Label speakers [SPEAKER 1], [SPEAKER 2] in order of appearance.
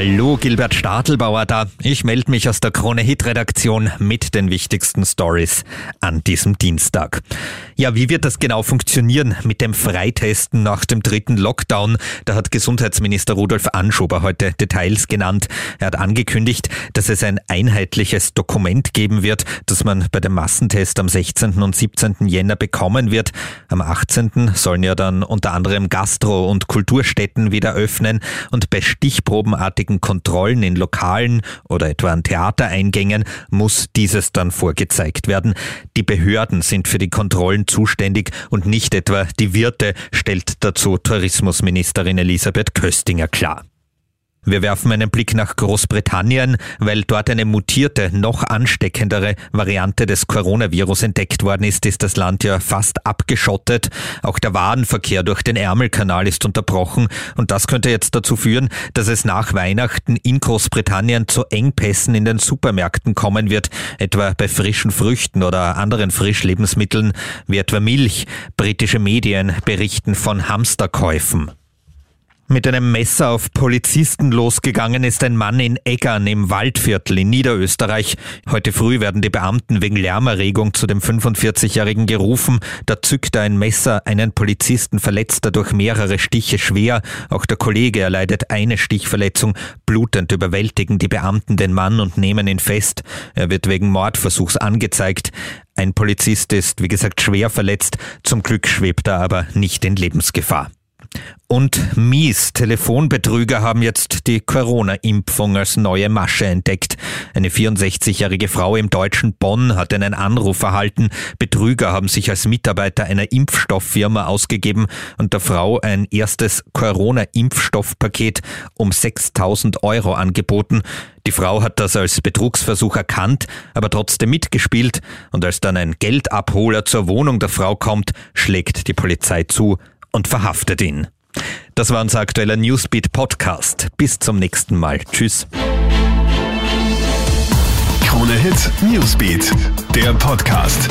[SPEAKER 1] Hallo, Gilbert Stadelbauer da. Ich melde mich aus der Krone Hit Redaktion mit den wichtigsten Stories an diesem Dienstag. Ja, wie wird das genau funktionieren mit dem Freitesten nach dem dritten Lockdown? Da hat Gesundheitsminister Rudolf Anschober heute Details genannt. Er hat angekündigt, dass es ein einheitliches Dokument geben wird, das man bei dem Massentest am 16. und 17. Jänner bekommen wird. Am 18. sollen ja dann unter anderem Gastro- und Kulturstätten wieder öffnen und bei stichprobenartigen Kontrollen in Lokalen oder etwa an Theatereingängen muss dieses dann vorgezeigt werden. Die Behörden sind für die Kontrollen zuständig und nicht etwa die Wirte, stellt dazu Tourismusministerin Elisabeth Köstinger klar. Wir werfen einen Blick nach Großbritannien, weil dort eine mutierte, noch ansteckendere Variante des Coronavirus entdeckt worden ist, ist das Land ja fast abgeschottet. Auch der Warenverkehr durch den Ärmelkanal ist unterbrochen und das könnte jetzt dazu führen, dass es nach Weihnachten in Großbritannien zu Engpässen in den Supermärkten kommen wird, etwa bei frischen Früchten oder anderen Frischlebensmitteln, wie etwa Milch. Britische Medien berichten von Hamsterkäufen. Mit einem Messer auf Polizisten losgegangen ist ein Mann in Eggern im Waldviertel in Niederösterreich. Heute früh werden die Beamten wegen Lärmerregung zu dem 45-Jährigen gerufen. Da zückt er ein Messer, einen Polizisten verletzt er durch mehrere Stiche schwer. Auch der Kollege erleidet eine Stichverletzung. Blutend überwältigen die Beamten den Mann und nehmen ihn fest. Er wird wegen Mordversuchs angezeigt. Ein Polizist ist, wie gesagt, schwer verletzt. Zum Glück schwebt er aber nicht in Lebensgefahr. Und mies. Telefonbetrüger haben jetzt die Corona-Impfung als neue Masche entdeckt. Eine 64-jährige Frau im deutschen Bonn hat einen Anruf erhalten. Betrüger haben sich als Mitarbeiter einer Impfstofffirma ausgegeben und der Frau ein erstes Corona-Impfstoffpaket um 6000 Euro angeboten. Die Frau hat das als Betrugsversuch erkannt, aber trotzdem mitgespielt und als dann ein Geldabholer zur Wohnung der Frau kommt, schlägt die Polizei zu und verhaftet ihn. Das war unser aktueller Newsbeat Podcast. Bis zum nächsten Mal. Tschüss.
[SPEAKER 2] Krone Hit Newsbeat, der Podcast.